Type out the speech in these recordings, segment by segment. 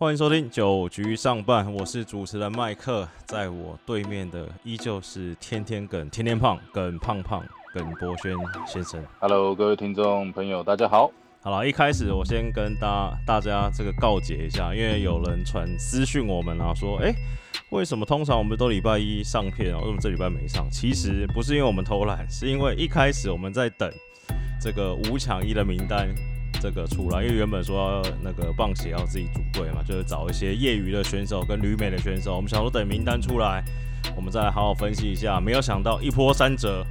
欢迎收听九局上半，我是主持人麦克，在我对面的依旧是天天梗、天天胖、梗胖胖、耿博轩先生。Hello，各位听众朋友，大家好。好了，一开始我先跟大大家这个告解一下，因为有人传私讯我们啊，说，哎、为什么通常我们都礼拜一上片啊，为什么这礼拜没上？其实不是因为我们偷懒，是因为一开始我们在等这个五抢一的名单这个出来，因为原本说那个棒协要自己组队嘛，就是找一些业余的选手跟旅美的选手，我们想说等名单出来，我们再来好好分析一下。没有想到一波三折，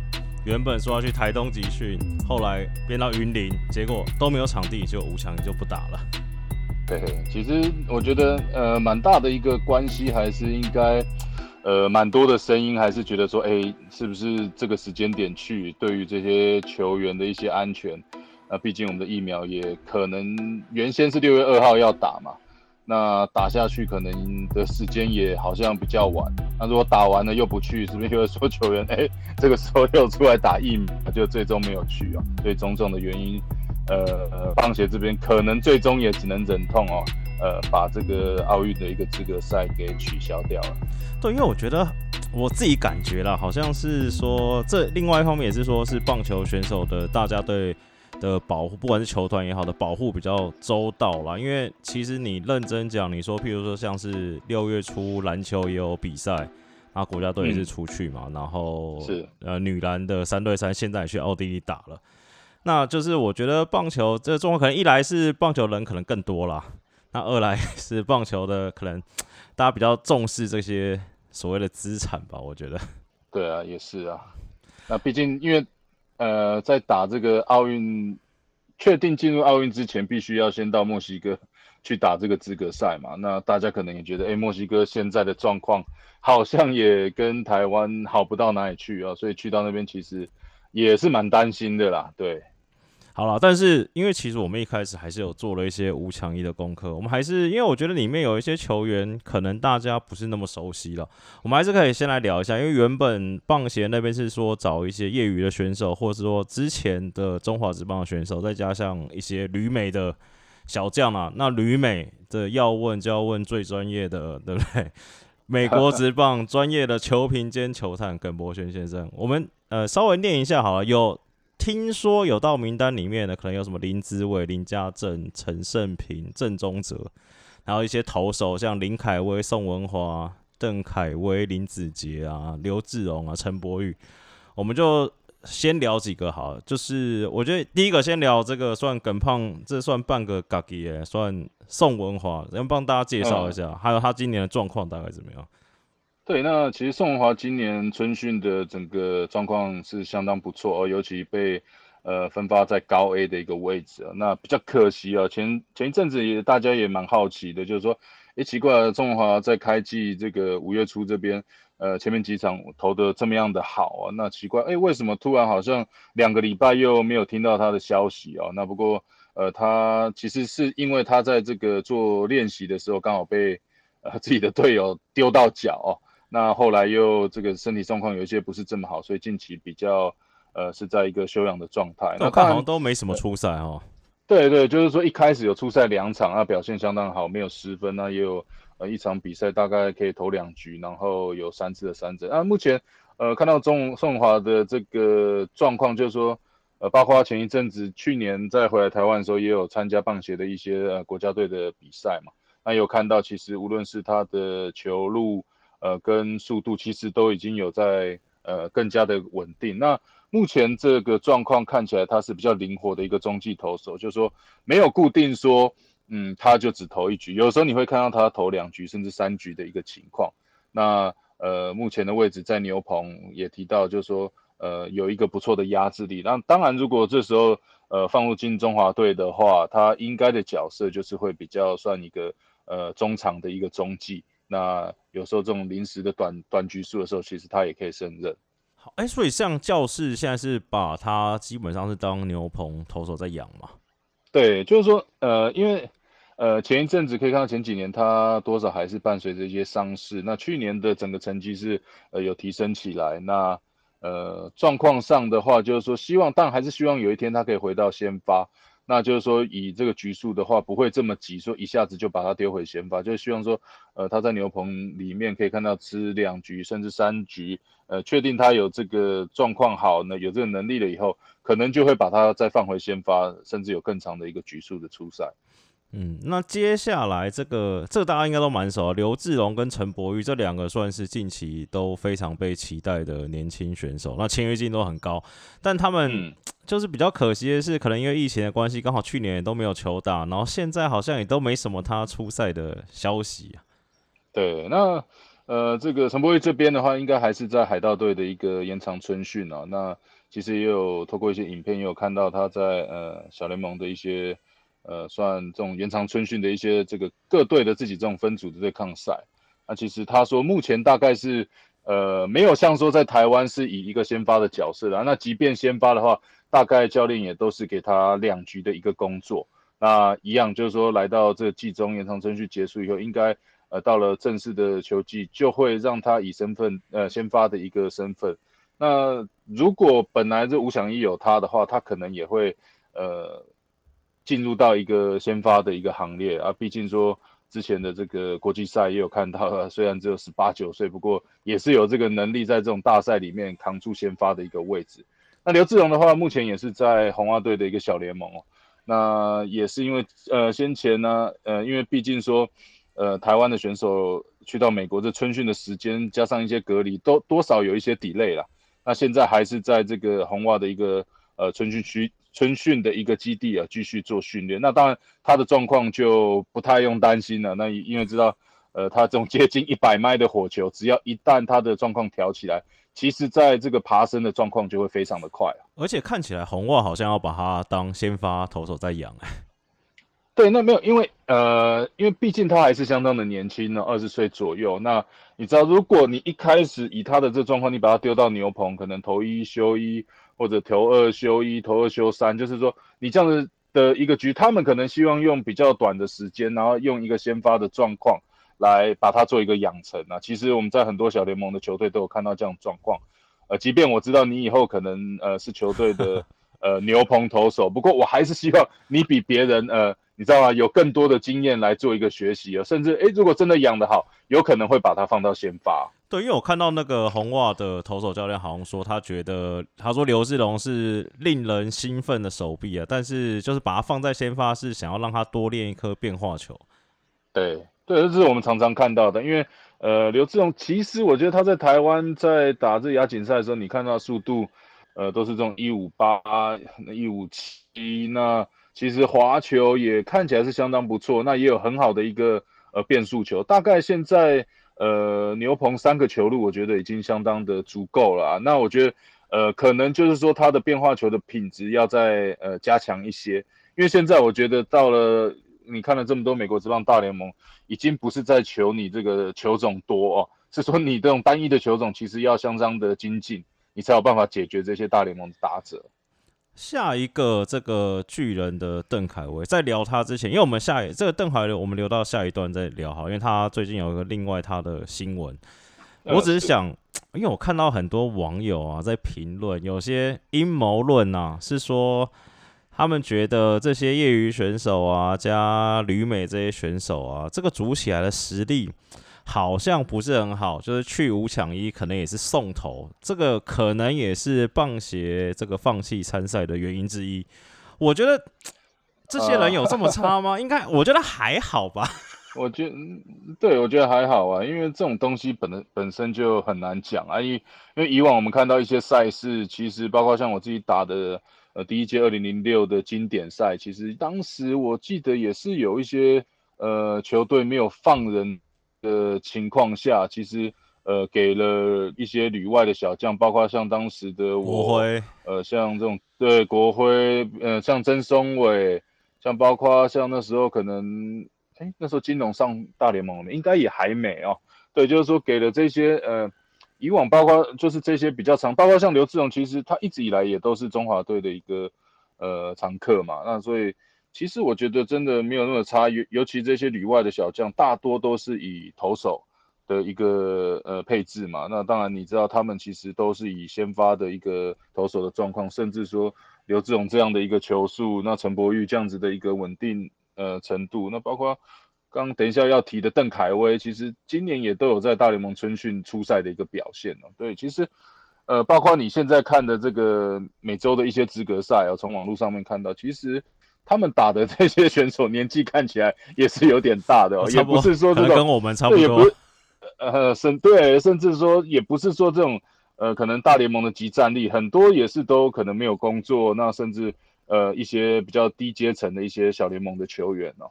原本说要去台东集训，后来变到云林，结果都没有场地，就五强就不打了。对，其实我觉得呃，蛮大的一个关系，还是应该呃，蛮多的声音还是觉得说，哎，是不是这个时间点去，对于这些球员的一些安全，那毕竟我们的疫苗也可能原先是六月二号要打嘛，那打下去可能的时间也好像比较晚。那如果打完了又不去，是不是又说球员，哎，这个时候又出来打疫苗，就最终没有去啊？所以种种的原因。呃，棒协这边可能最终也只能忍痛哦，呃，把这个奥运的一个资格赛给取消掉了。对，因为我觉得我自己感觉啦，好像是说这另外一方面也是说是棒球选手的大家对的保护，不管是球团也好的保护比较周到啦。因为其实你认真讲，你说譬如说像是六月初篮球也有比赛。那国家队也是出去嘛，嗯、然后是呃女篮的三对三现在也去奥地利打了。那就是我觉得棒球这个状况，可能一来是棒球人可能更多啦，那二来是棒球的可能大家比较重视这些所谓的资产吧，我觉得。对啊，也是啊。那毕竟因为呃，在打这个奥运确定进入奥运之前，必须要先到墨西哥去打这个资格赛嘛。那大家可能也觉得，哎，墨西哥现在的状况好像也跟台湾好不到哪里去啊，所以去到那边其实也是蛮担心的啦。对。好了，但是因为其实我们一开始还是有做了一些无强一的功课，我们还是因为我觉得里面有一些球员可能大家不是那么熟悉了，我们还是可以先来聊一下。因为原本棒协那边是说找一些业余的选手，或者是说之前的中华职棒的选手，再加上一些旅美的小将啊。那旅美的要问就要问最专业的，对不对？美国职棒专业的球评兼球探耿博轩先生，我们呃稍微念一下好了，有。听说有到名单里面的，可能有什么林子伟、林家正、陈胜平、郑宗哲，然后一些投手像林凯威、宋文华、邓凯威、林子杰啊、刘志荣啊、陈柏宇，我们就先聊几个好了。就是我觉得第一个先聊这个算耿胖，这算半个嘎吉耶，算宋文华，要帮大家介绍一下，还有他今年的状况大概怎么样？对，那其实宋文华今年春训的整个状况是相当不错哦，尤其被呃分发在高 A 的一个位置啊。那比较可惜啊，前前一阵子也大家也蛮好奇的，就是说，诶，奇怪，宋文华在开季这个五月初这边，呃，前面几场投的这么样的好啊，那奇怪，诶，为什么突然好像两个礼拜又没有听到他的消息啊？那不过呃，他其实是因为他在这个做练习的时候刚好被呃自己的队友丢到脚哦。那后来又这个身体状况有一些不是这么好，所以近期比较呃是在一个休养的状态。那看好像都没什么出赛哦。对对，就是说一开始有出赛两场，那表现相当好，没有失分，那也有呃一场比赛大概可以投两局，然后有三次的三振。那目前呃看到钟宋华的这个状况，就是说呃包括前一阵子去年在回来台湾的时候，也有参加棒协的一些呃国家队的比赛嘛。那有看到其实无论是他的球路。呃，跟速度其实都已经有在呃更加的稳定。那目前这个状况看起来，他是比较灵活的一个中继投手，就是说没有固定说，嗯，他就只投一局。有时候你会看到他投两局甚至三局的一个情况。那呃，目前的位置在牛棚也提到，就是说呃有一个不错的压制力。那当然，如果这时候呃放入进中华队的话，他应该的角色就是会比较算一个呃中场的一个中继。那有时候这种临时的短短局数的时候，其实他也可以胜任。好，哎、所以像教室现在是把他基本上是当牛棚投手在养嘛？对，就是说，呃，因为呃前一阵子可以看到前几年他多少还是伴随着一些伤势，那去年的整个成绩是呃有提升起来。那呃状况上的话，就是说希望，但还是希望有一天他可以回到先发。那就是说以这个局数的话，不会这么急，说一下子就把它丢回先发，就是希望说，呃，他在牛棚里面可以看到吃两局甚至三局，呃，确定他有这个状况好呢，有这个能力了以后，可能就会把它再放回先发，甚至有更长的一个局数的出赛。嗯，那接下来这个这个大家应该都蛮熟啊，刘志龙跟陈柏宇这两个算是近期都非常被期待的年轻选手，那签约金都很高，但他们就是比较可惜的是，可能因为疫情的关系，刚好去年都没有球打，然后现在好像也都没什么他出赛的消息啊。对，那呃，这个陈柏宇这边的话，应该还是在海盗队的一个延长春训啊。那其实也有透过一些影片，也有看到他在呃小联盟的一些。呃，算这种延长春训的一些这个各队的自己这种分组的对抗赛，那其实他说目前大概是呃没有像说在台湾是以一个先发的角色的，那即便先发的话，大概教练也都是给他两局的一个工作，那一样就是说来到这个季中延长春训结束以后，应该呃到了正式的球季就会让他以身份呃先发的一个身份，那如果本来这吴想一有他的话，他可能也会呃。进入到一个先发的一个行列啊，毕竟说之前的这个国际赛也有看到，虽然只有十八九岁，不过也是有这个能力在这种大赛里面扛住先发的一个位置。那刘志荣的话，目前也是在红袜队的一个小联盟哦。那也是因为呃先前呢，呃因为毕竟说呃台湾的选手去到美国这春训的时间加上一些隔离，都多少有一些 delay 了。那现在还是在这个红袜的一个呃春训区。春训的一个基地啊，继续做训练。那当然，他的状况就不太用担心了。那因为知道，呃，他这种接近 一百迈的火球，只要一旦他的状况调起来，其实在这个爬升的状况就会非常的快而且看起来红袜好像要把他当先发投手在养。对，那没有，因为呃，因为毕竟他还是相当的年轻呢，二十岁左右。那你知道，如果你一开始以他的这状况，你把他丢到牛棚，可能投一休一。或者投二休一，投二休三，就是说你这样子的一个局，他们可能希望用比较短的时间，然后用一个先发的状况来把它做一个养成啊。其实我们在很多小联盟的球队都有看到这样状况。呃，即便我知道你以后可能呃是球队的 呃牛棚投手，不过我还是希望你比别人呃，你知道吗？有更多的经验来做一个学习啊。甚至诶，如果真的养得好，有可能会把它放到先发。对，因为我看到那个红袜的投手教练好像说，他觉得他说刘志龙是令人兴奋的手臂啊，但是就是把它放在先发是想要让他多练一颗变化球。对，对，这是我们常常看到的。因为呃，刘志龙其实我觉得他在台湾在打这亚锦赛的时候，你看到速度呃都是这种一五八、一五七，那其实滑球也看起来是相当不错，那也有很好的一个呃变速球，大概现在。呃，牛棚三个球路，我觉得已经相当的足够了。那我觉得，呃，可能就是说他的变化球的品质要再呃加强一些。因为现在我觉得到了你看了这么多美国职棒大联盟，已经不是在求你这个球种多哦，是说你这种单一的球种其实要相当的精进，你才有办法解决这些大联盟的打者。下一个这个巨人的邓凯威，在聊他之前，因为我们下一这个邓凯威，我们留到下一段再聊好，因为他最近有一个另外他的新闻。我只是想，因为我看到很多网友啊在评论，有些阴谋论啊，是说他们觉得这些业余选手啊加旅美这些选手啊，这个组起来的实力。好像不是很好，就是去五抢一，可能也是送头，这个可能也是棒协这个放弃参赛的原因之一。我觉得 这些人有这么差吗？应该我觉得还好吧。我觉得对，我觉得还好啊，因为这种东西本本身就很难讲啊。因因为以往我们看到一些赛事，其实包括像我自己打的呃第一届二零零六的经典赛，其实当时我记得也是有一些呃球队没有放人。的情况下，其实呃给了一些旅外的小将，包括像当时的国辉，呃像这种对国辉，呃像曾松伟，像包括像那时候可能，哎那时候金融上大联盟应该也还没哦，对，就是说给了这些呃以往包括就是这些比较长，包括像刘志荣，其实他一直以来也都是中华队的一个呃常客嘛，那所以。其实我觉得真的没有那么差，尤尤其这些旅外的小将，大多都是以投手的一个呃配置嘛。那当然你知道，他们其实都是以先发的一个投手的状况，甚至说刘志荣这样的一个球速，那陈柏宇这样子的一个稳定呃程度，那包括刚等一下要提的邓凯威，其实今年也都有在大联盟春训出赛的一个表现哦。对，其实呃，包括你现在看的这个每周的一些资格赛，啊，从网络上面看到，其实他们打的这些选手年纪看起来也是有点大的哦，也不是说这种跟我们差不多。呃，甚对，甚至说也不是说这种，呃，可能大联盟的集战力很多也是都可能没有工作，那甚至呃一些比较低阶层的一些小联盟的球员哦。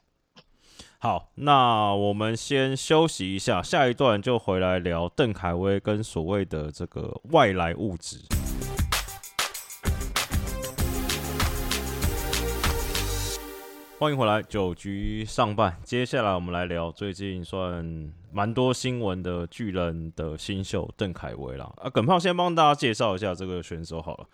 好，那我们先休息一下，下一段就回来聊邓凯威跟所谓的这个外来物质。欢迎回来，九局上半，接下来我们来聊最近算蛮多新闻的巨人的新秀邓凯威啦。啊，耿胖先帮大家介绍一下这个选手好了。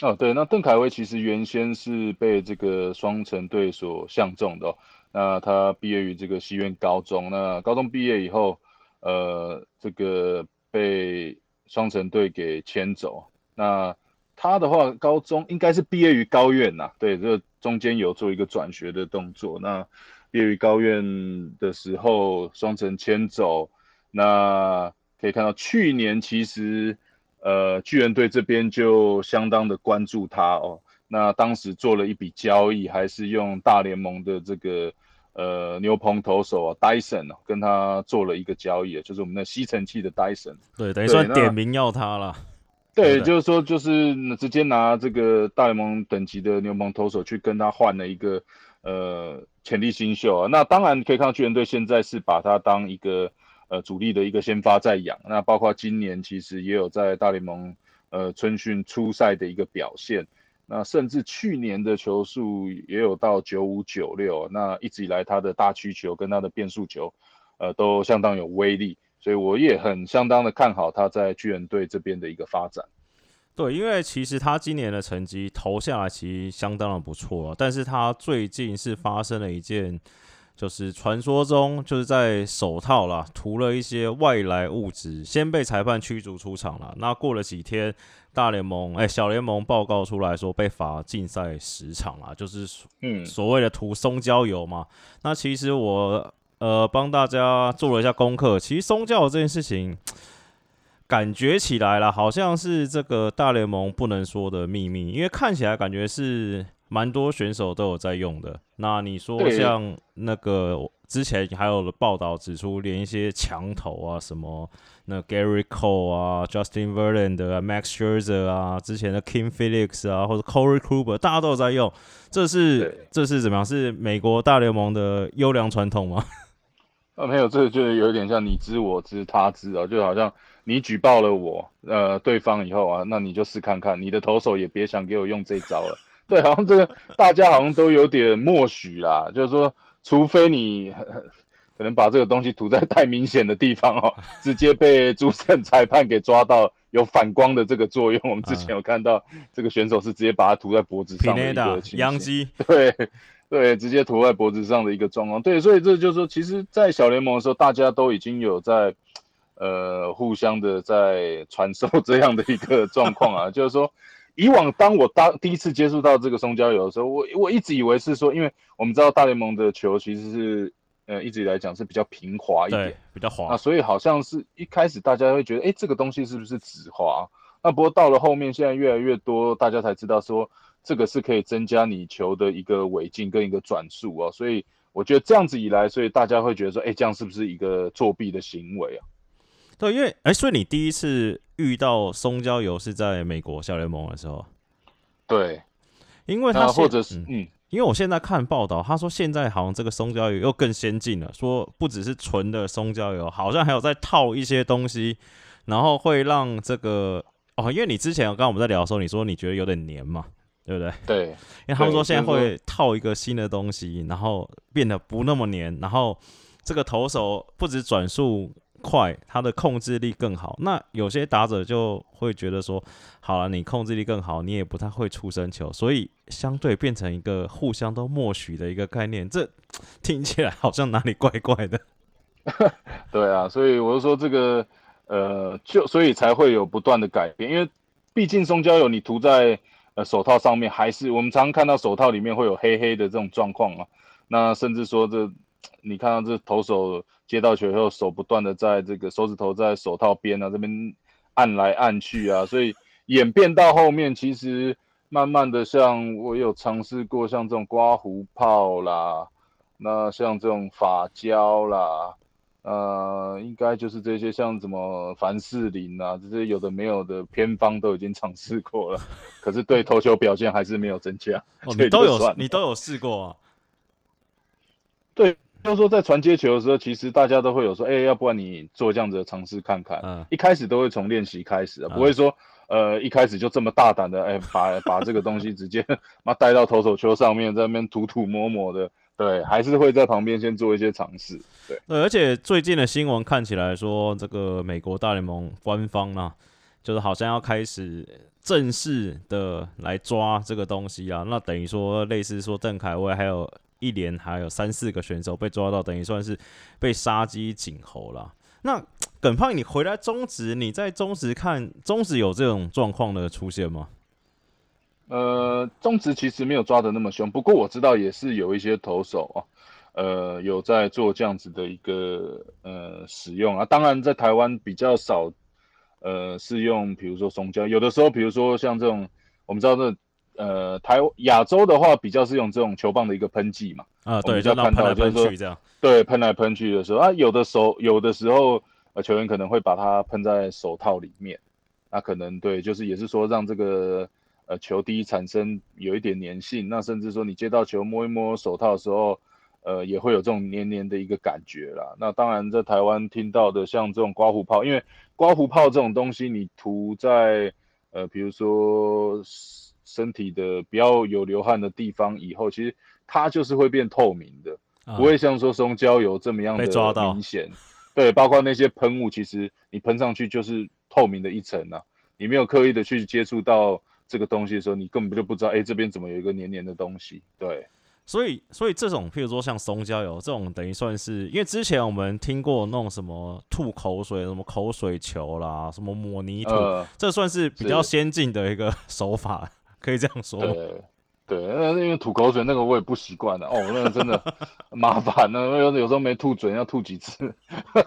哦，对，那邓凯威其实原先是被这个双城队所相中的。那他毕业于这个西苑高中，那高中毕业以后，呃，这个被双城队给牵走。那他的话，高中应该是毕业于高院呐，对，这中间有做一个转学的动作。那毕业于高院的时候，双城迁走，那可以看到去年其实，呃，巨人队这边就相当的关注他哦。那当时做了一笔交易，还是用大联盟的这个呃牛棚投手啊，Dyson 跟他做了一个交易，就是我们的吸尘器的 Dyson。对，等于算点名要他了。对，就是说，就是直接拿这个大联盟等级的牛棚投手去跟他换了一个呃潜力新秀啊。那当然可以看到巨人队现在是把他当一个呃主力的一个先发在养。那包括今年其实也有在大联盟呃春训初赛的一个表现。那甚至去年的球速也有到九五九六。那一直以来他的大曲球跟他的变速球呃都相当有威力。所以我也很相当的看好他在巨人队这边的一个发展。对，因为其实他今年的成绩投下来其实相当的不错，但是他最近是发生了一件，就是传说中就是在手套啦涂了一些外来物质，先被裁判驱逐出场了。那过了几天，大联盟哎小联盟报告出来说被罚禁赛十场啦，就是嗯所谓的涂松胶油嘛。那其实我。呃，帮大家做了一下功课。其实宗教这件事情，感觉起来了，好像是这个大联盟不能说的秘密，因为看起来感觉是蛮多选手都有在用的。那你说像那个之前还有报道指出，连一些墙头啊什么。那 Gary Cole 啊，Justin Verlander 啊，Max Scherzer 啊，之前的 Kim Felix 啊，或者 Corey Kluber，大家都有在用。这是这是怎么样？是美国大联盟的优良传统吗？啊，没有，这就有点像你知我知他知啊，就好像你举报了我，呃，对方以后啊，那你就试看看，你的投手也别想给我用这招了。对，好像这个大家好像都有点默许啦，就是说，除非你。可能把这个东西涂在太明显的地方哦，直接被主审裁判给抓到有反光的这个作用。我们之前有看到这个选手是直接把它涂在脖子上的一个情形，对对，直接涂在脖子上的一个状况。对，所以这就是说，其实，在小联盟的时候，大家都已经有在呃互相的在传授这样的一个状况啊。就是说，以往当我当第一次接触到这个松胶油的时候，我我一直以为是说，因为我们知道大联盟的球其实是。呃，一直以来讲是比较平滑一点，比较滑。啊所以好像是一开始大家会觉得，哎，这个东西是不是止滑？那不过到了后面，现在越来越多大家才知道说，这个是可以增加你球的一个尾劲跟一个转速啊。所以我觉得这样子以来，所以大家会觉得说，哎，这样是不是一个作弊的行为啊？对，因为哎，所以你第一次遇到松胶油是在美国小联盟的时候？对，因为他或者是嗯。因为我现在看报道，他说现在好像这个松胶油又更先进了，说不只是纯的松胶油，好像还有在套一些东西，然后会让这个哦，因为你之前刚刚我们在聊的时候，你说你觉得有点黏嘛，对不对？对，因为他们说现在会套一个新的东西，然后变得不那么黏，然后这个投手不止转速。快，他的控制力更好。那有些打者就会觉得说，好了，你控制力更好，你也不太会出生球，所以相对变成一个互相都默许的一个概念。这听起来好像哪里怪怪的。对啊，所以我就说这个，呃，就所以才会有不断的改变，因为毕竟松胶油你涂在呃手套上面还是我们常常看到手套里面会有黑黑的这种状况啊。那甚至说这你看到这投手接到球以后，手不断的在这个手指头在手套边啊这边按来按去啊，所以演变到后面，其实慢慢的像我有尝试过像这种刮胡泡啦，那像这种发胶啦。呃，应该就是这些，像什么凡士林啊，这些有的没有的偏方都已经尝试过了，可是对投球表现还是没有增加。你都有，你都有试过啊？对，就是说在传接球的时候，其实大家都会有说，哎，要不然你做这样子的尝试看看。嗯，一开始都会从练习开始，不会说，呃，一开始就这么大胆的，哎，把把这个东西直接 妈带到投手球上面，在那边涂涂抹抹的。对，还是会在旁边先做一些尝试。对，对，而且最近的新闻看起来说，这个美国大联盟官方呢，就是好像要开始正式的来抓这个东西啊。那等于说，类似说邓凯威还有一连还有三四个选手被抓到，等于算是被杀鸡儆猴了。那耿胖，你回来中职，你在中职看中职有这种状况的出现吗？呃，中职其实没有抓的那么凶，不过我知道也是有一些投手啊，呃，有在做这样子的一个呃使用啊。当然，在台湾比较少，呃，是用比如说松胶，有的时候比如说像这种，我们知道这呃台亚洲的话，比较是用这种球棒的一个喷剂嘛。啊，对，就看到就是说，对，喷来喷去的时候啊，有的时候有的时候呃球员可能会把它喷在手套里面，那可能对，就是也是说让这个。呃，球滴产生有一点粘性，那甚至说你接到球摸一摸手套的时候，呃，也会有这种黏黏的一个感觉啦。那当然，在台湾听到的像这种刮胡泡，因为刮胡泡这种东西，你涂在呃，比如说身体的比较有流汗的地方以后，其实它就是会变透明的，不会像说松胶油这么样的明显。对，包括那些喷雾，其实你喷上去就是透明的一层啊，你没有刻意的去接触到。这个东西的时候，你根本就不知道，哎，这边怎么有一个黏黏的东西？对，所以，所以这种，譬如说像松胶油这种，等于算是，因为之前我们听过那种什么吐口水、什么口水球啦，什么抹泥土，这算是比较先进的一个 手法，可以这样说。对，对，那因为吐口水那个我也不习惯的哦，那个真的麻烦呢，有有时候没吐准，要吐几次，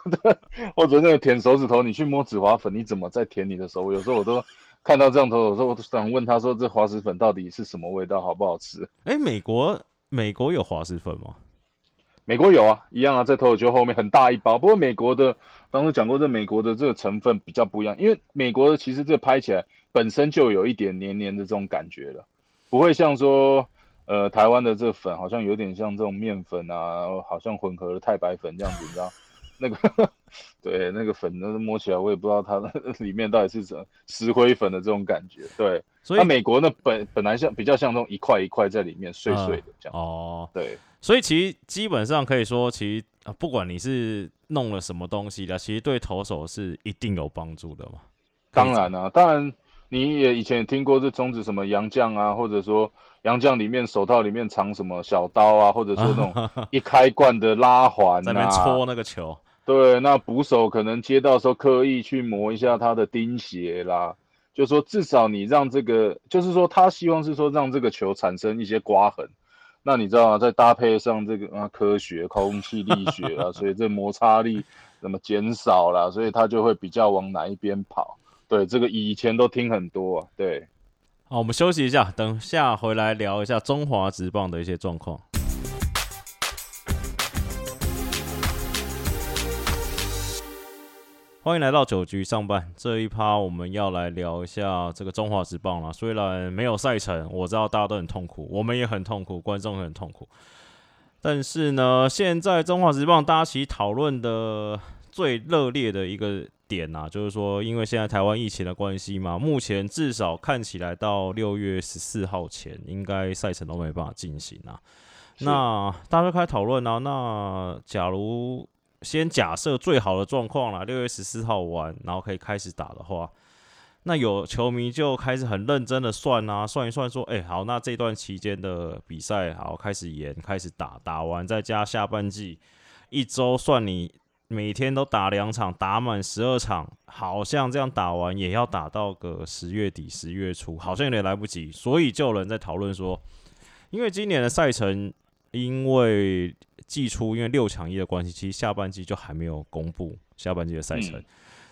或者那个舔手指头，你去摸紫花粉，你怎么在舔你的手？有时候我都。看到这样头，我说我都想问他说，这滑石粉到底是什么味道，好不好吃？哎，美国美国有滑石粉吗？美国有啊，一样啊，在头球后面很大一包。不过美国的当时讲过，这美国的这个成分比较不一样，因为美国的其实这拍起来本身就有一点黏黏的这种感觉了，不会像说呃台湾的这粉好像有点像这种面粉啊，好像混合了太白粉这样子，你知道？那个 对，那个粉，那摸起来我也不知道它 里面到底是什么石灰粉的这种感觉。对，所以美国那本本来像比较像那种一块一块在里面碎碎的这样。哦，对，所以其实基本上可以说，其实不管你是弄了什么东西的，其实对投手是一定有帮助的嘛。当然啊，当然你也以前也听过这中指什么洋将啊，或者说洋将里面手套里面藏什么小刀啊，或者说那种 一开罐的拉环在那边戳那个球。对，那捕手可能接到时候刻意去磨一下他的钉鞋啦，就说至少你让这个，就是说他希望是说让这个球产生一些刮痕，那你知道吗？再搭配上这个啊科学空气力学啊，所以这摩擦力那么减少了，所以他就会比较往哪一边跑。对，这个以前都听很多啊。对，好，我们休息一下，等下回来聊一下中华职棒的一些状况。欢迎来到九局上班这一趴，我们要来聊一下这个中华职棒了。虽然没有赛程，我知道大家都很痛苦，我们也很痛苦，观众也很痛苦。但是呢，现在中华职棒大家其实讨论的最热烈的一个点啊，就是说，因为现在台湾疫情的关系嘛，目前至少看起来到六月十四号前，应该赛程都没办法进行啊。那大家开始讨论啊，那假如。先假设最好的状况啦，六月十四号完，然后可以开始打的话，那有球迷就开始很认真的算啊，算一算说，哎，好，那这段期间的比赛好开始延，开始打，打完再加下半季一周，算你每天都打两场，打满十二场，好像这样打完也要打到个十月底、十月初，好像有点来不及。所以就有人在讨论说，因为今年的赛程，因为季初因为六强一的关系，其实下半季就还没有公布下半季的赛程。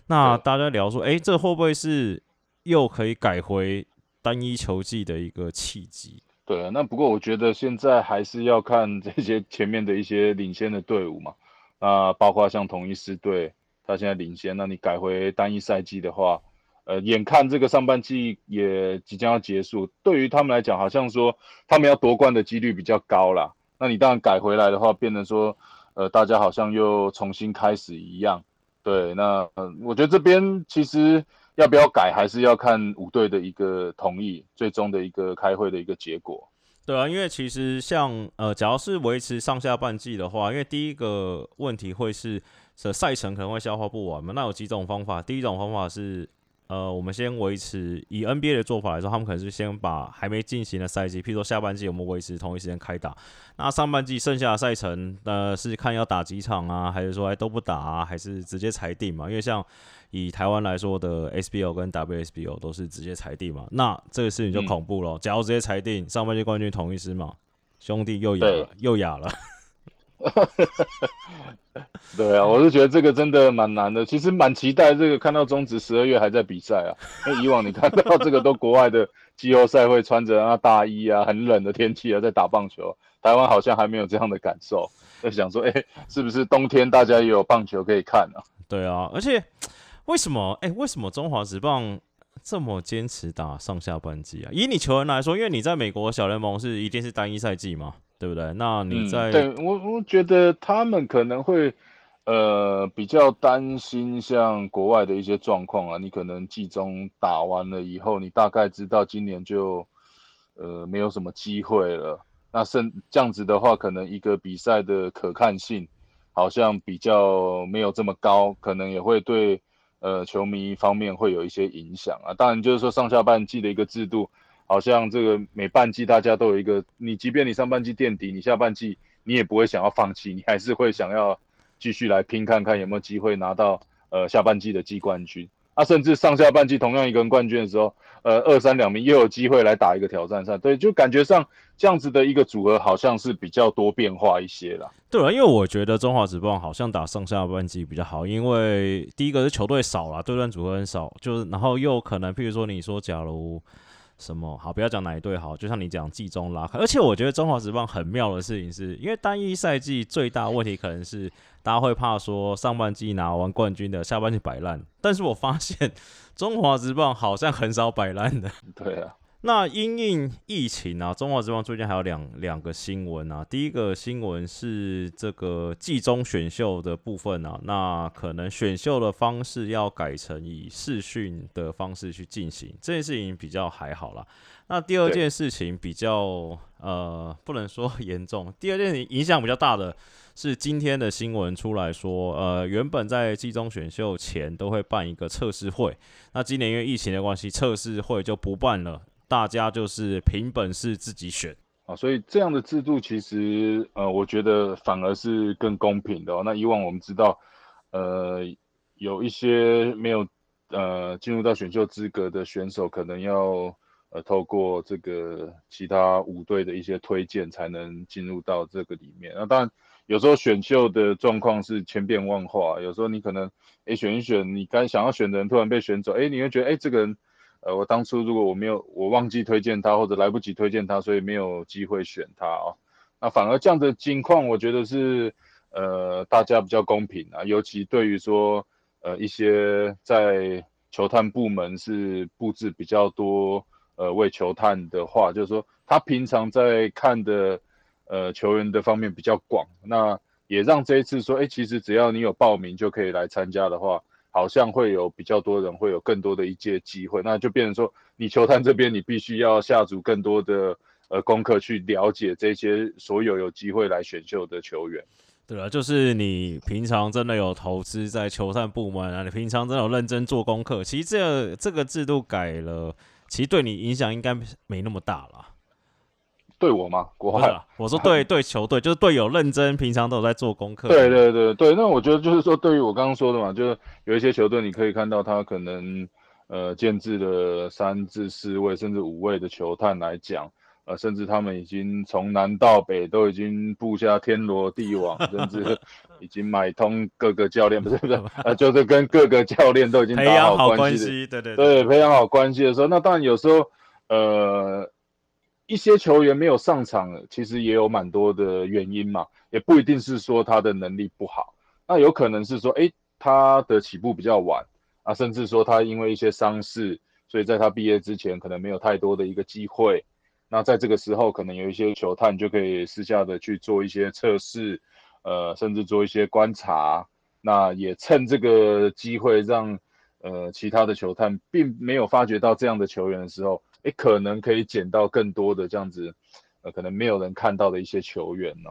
那大家聊说，哎，这会不会是又可以改回单一球季的一个契机？对啊，那不过我觉得现在还是要看这些前面的一些领先的队伍嘛，那包括像同一师队，他现在领先，那你改回单一赛季的话，呃，眼看这个上半季也即将要结束，对于他们来讲，好像说他们要夺冠的几率比较高啦。那你当然改回来的话，变成说，呃，大家好像又重新开始一样。对，那我觉得这边其实。要不要改，还是要看五队的一个同意，最终的一个开会的一个结果。对啊，因为其实像呃，假如是维持上下半季的话，因为第一个问题会是这赛程可能会消化不完嘛。那有几种方法，第一种方法是。呃，我们先维持以 NBA 的做法来说，他们可能是先把还没进行的赛季，譬如说下半季，我们维持同一时间开打。那上半季剩下的赛程，呃，是看要打几场啊，还是说都不打啊，还是直接裁定嘛？因为像以台湾来说的 SBO 跟 WSBO 都是直接裁定嘛。那这个事情就恐怖了。假如直接裁定上半季冠军同一师嘛，兄弟又哑了，又哑了。哈 哈对啊，我是觉得这个真的蛮难的。其实蛮期待这个看到中职十二月还在比赛啊。因为以往你看到这个都国外的季后赛会穿着啊大衣啊，很冷的天气啊在打棒球，台湾好像还没有这样的感受。在想说，哎，是不是冬天大家也有棒球可以看啊？对啊，而且为什么？哎，为什么中华职棒这么坚持打上下半季啊？以你球员来说，因为你在美国小联盟是一定是单一赛季嘛。对不对？那你在对我，我觉得他们可能会呃比较担心像国外的一些状况啊。你可能季中打完了以后，你大概知道今年就呃没有什么机会了。那甚这样子的话，可能一个比赛的可看性好像比较没有这么高，可能也会对呃球迷方面会有一些影响啊。当然就是说上下半季的一个制度。好像这个每半季大家都有一个，你即便你上半季垫底，你下半季你也不会想要放弃，你还是会想要继续来拼看看有没有机会拿到呃下半季的季冠军。啊，甚至上下半季同样一个人冠军的时候，呃二三两名又有机会来打一个挑战赛。对，就感觉上这样子的一个组合好像是比较多变化一些啦。对啊，因为我觉得中华职棒好像打上下半季比较好，因为第一个是球队少了，对战组合很少，就是然后又可能譬如说你说假如。什么好？不要讲哪一队好，就像你讲季中拉开。而且我觉得中华职棒很妙的事情是，因为单一赛季最大问题可能是大家会怕说上半季拿完冠军的下半季摆烂，但是我发现中华职棒好像很少摆烂的。对啊。那因应疫情啊，中华之邦最近还有两两个新闻啊。第一个新闻是这个季中选秀的部分啊，那可能选秀的方式要改成以视讯的方式去进行，这件事情比较还好啦。那第二件事情比较呃，不能说严重。第二件影响比较大的是今天的新闻出来说，呃，原本在季中选秀前都会办一个测试会，那今年因为疫情的关系，测试会就不办了。大家就是凭本事自己选啊，所以这样的制度其实呃，我觉得反而是更公平的。那以往我们知道，呃，有一些没有呃进入到选秀资格的选手，可能要呃透过这个其他五队的一些推荐才能进入到这个里面。那当然有时候选秀的状况是千变万化，有时候你可能哎选一选，你该想要选的人突然被选走，哎，你会觉得哎这个人。呃，我当初如果我没有我忘记推荐他，或者来不及推荐他，所以没有机会选他啊。那反而这样的情况，我觉得是呃大家比较公平啊。尤其对于说呃一些在球探部门是布置比较多呃为球探的话，就是说他平常在看的呃球员的方面比较广，那也让这一次说，哎，其实只要你有报名就可以来参加的话。好像会有比较多人会有更多的一些机会，那就变成说，你球探这边你必须要下足更多的呃功课去了解这些所有有机会来选秀的球员。对啊，就是你平常真的有投资在球探部门啊，你平常真的有认真做功课，其实这这个制度改了，其实对你影响应该没那么大了。对我吗？国外？我说对 对球队，就是队友认真，平常都有在做功课。对对对对，那我觉得就是说，对于我刚刚说的嘛，就是有一些球队，你可以看到他可能呃建制的三至四位甚至五位的球探来讲，呃，甚至他们已经从南到北都已经布下天罗地网，甚至 已经买通各个教练，不是不是，呃，就是跟各个教练都已经培养好关系，对对对，培养好关系的时候，那当然有时候呃。一些球员没有上场，其实也有蛮多的原因嘛，也不一定是说他的能力不好，那有可能是说，哎，他的起步比较晚啊，甚至说他因为一些伤势，所以在他毕业之前可能没有太多的一个机会。那在这个时候，可能有一些球探就可以私下的去做一些测试，呃，甚至做一些观察。那也趁这个机会，让呃其他的球探并没有发觉到这样的球员的时候。哎，可能可以捡到更多的这样子，呃，可能没有人看到的一些球员呢。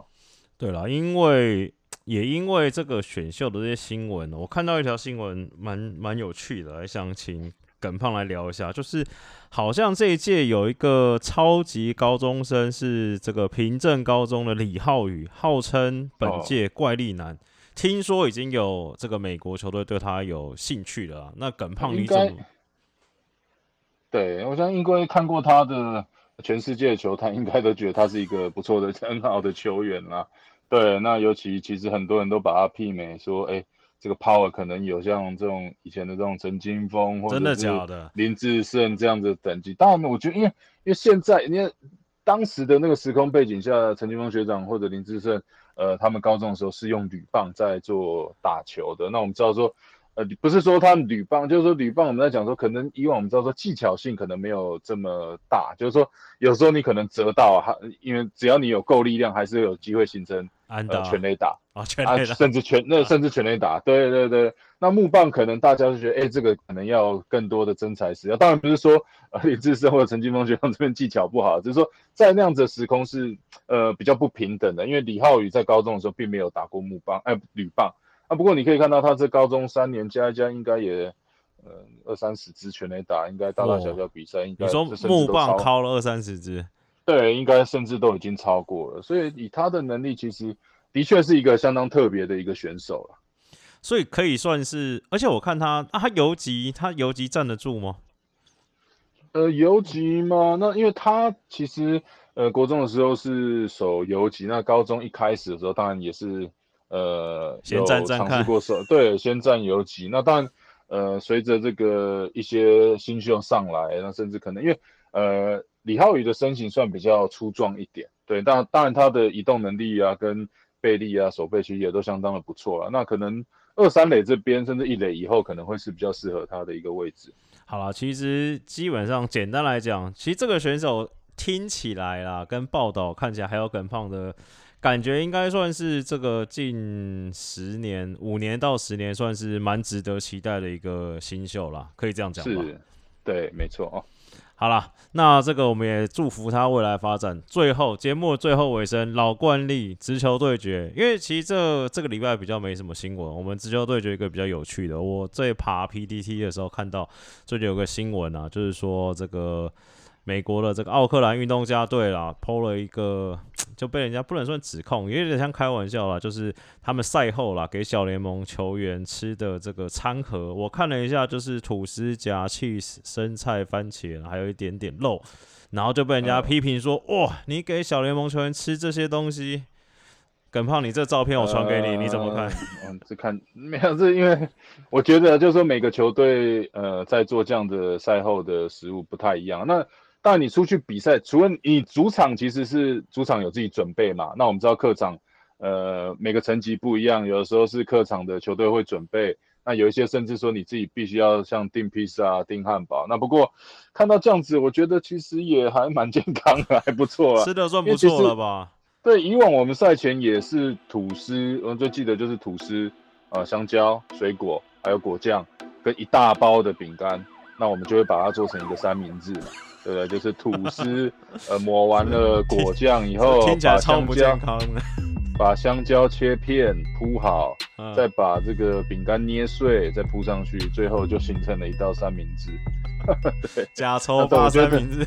对了，因为也因为这个选秀的这些新闻，我看到一条新闻蛮蛮有趣的，来想请耿胖来聊一下。就是好像这一届有一个超级高中生是这个平镇高中的李浩宇，号称本届怪力男，听说已经有这个美国球队对他有兴趣了。那耿胖你怎么？对，我相信因为看过他的全世界的球他，应该都觉得他是一个不错的、很好的球员啦。对，那尤其其实很多人都把他媲美，说，哎，这个 power 可能有像这种以前的这种陈金峰或者是林志胜这样子等级。当然，我觉得因为因为现在因为当时的那个时空背景下，陈金峰学长或者林志胜，呃，他们高中的时候是用铝棒在做打球的。那我们知道说。呃，不是说他铝棒，就是说铝棒，我们在讲说，可能以往我们知道说技巧性可能没有这么大，就是说有时候你可能折到，还因为只要你有够力量，还是有机会形成呃全垒打啊，全垒打，甚至全那甚至全垒打，对对对。那木棒可能大家就觉得，哎，这个可能要更多的真材实料。当然不是说呃李志胜或者陈金峰学长这边技巧不好，只是说在那样子的时空是呃比较不平等的，因为李浩宇在高中的时候并没有打过木棒，哎，铝棒。啊，不过你可以看到，他这高中三年加一加，应该也，呃，二三十支全垒打，应该大大小小比赛，应该你说木棒敲了二三十支，对，应该甚至都已经超过了。所以以他的能力，其实的确是一个相当特别的一个选手了。所以可以算是，而且我看他啊，他游击，他游击站得住吗？呃，游击吗？那因为他其实呃，国中的时候是守游击，那高中一开始的时候，当然也是。呃，有尝试过手，对，先占游击。那当然，呃，随着这个一些新秀上来，那甚至可能因为呃，李浩宇的身形算比较粗壮一点，对，但当然他的移动能力啊，跟背力啊，手背其实也都相当的不错了。那可能二三垒这边，甚至一垒以后可能会是比较适合他的一个位置。好了，其实基本上简单来讲，其实这个选手听起来啦，跟报道看起来还有更胖的。感觉应该算是这个近十年、五年到十年，算是蛮值得期待的一个新秀啦，可以这样讲吧？是，对，没错哦。好了，那这个我们也祝福他未来发展。最后，节目最后尾声，老惯例，直球对决。因为其实这这个礼拜比较没什么新闻，我们直球对决一个比较有趣的。我在爬 PDT 的时候看到，最近有个新闻啊，就是说这个。美国的这个奥克兰运动家队啦，PO 了一个 就被人家不能算指控，也有点像开玩笑啦，就是他们赛后啦给小联盟球员吃的这个餐盒，我看了一下，就是吐司夹 cheese、生菜、番茄，还有一点点肉，然后就被人家批评说，哇，你给小联盟球员吃这些东西，耿胖，你这照片我传给你，你怎么看？嗯，这看没有，是因为 我觉得就是说每个球队呃在做这样的赛后的食物不太一样，那。但你出去比赛，除了你主场其实是主场有自己准备嘛？那我们知道客场，呃，每个层级不一样，有的时候是客场的球队会准备，那有一些甚至说你自己必须要像订披萨、订汉堡。那不过看到这样子，我觉得其实也还蛮健康的，还不错啊，吃的算不错了吧？对，以往我们赛前也是吐司，我最记得就是吐司啊，香蕉、水果，还有果酱，跟一大包的饼干，那我们就会把它做成一个三明治嘛。对，就是吐司，呃，抹完了果 酱以后，听起来超不健康的。把香蕉切片铺好，再把这个饼干捏碎，再铺上去，最后就形成了一道三明治。对，假抽八三明治。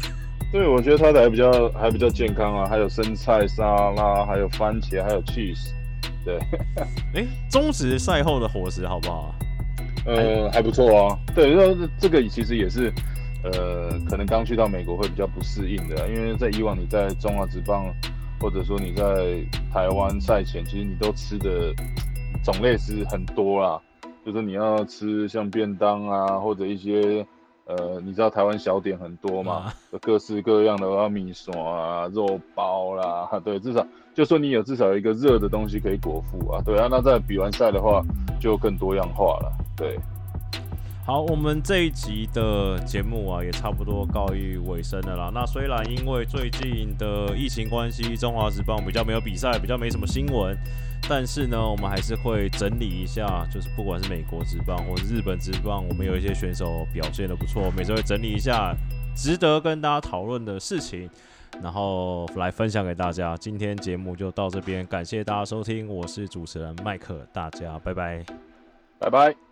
对，我觉得它的还比较还比较健康啊，还有生菜沙拉，还有番茄，还有 cheese。对，哎，中职赛后的伙食好不好？呃，还不错啊。对，那这个其实也是，呃，可能刚去到美国会比较不适应的，因为在以往你在中华职棒，或者说你在台湾赛前，其实你都吃的种类是很多啦，就是你要吃像便当啊，或者一些。呃，你知道台湾小点很多嘛？各式各样的啊，米索啊，肉包啦，对，至少就说你有至少有一个热的东西可以果腹啊，对啊。那在比完赛的话，就更多样化了，对。好，我们这一集的节目啊，也差不多告一尾声了啦。那虽然因为最近的疫情关系，中华职棒比较没有比赛，比较没什么新闻。但是呢，我们还是会整理一下，就是不管是美国职棒或者日本职棒，我们有一些选手表现的不错，每次会整理一下值得跟大家讨论的事情，然后来分享给大家。今天节目就到这边，感谢大家收听，我是主持人麦克，大家拜拜，拜拜。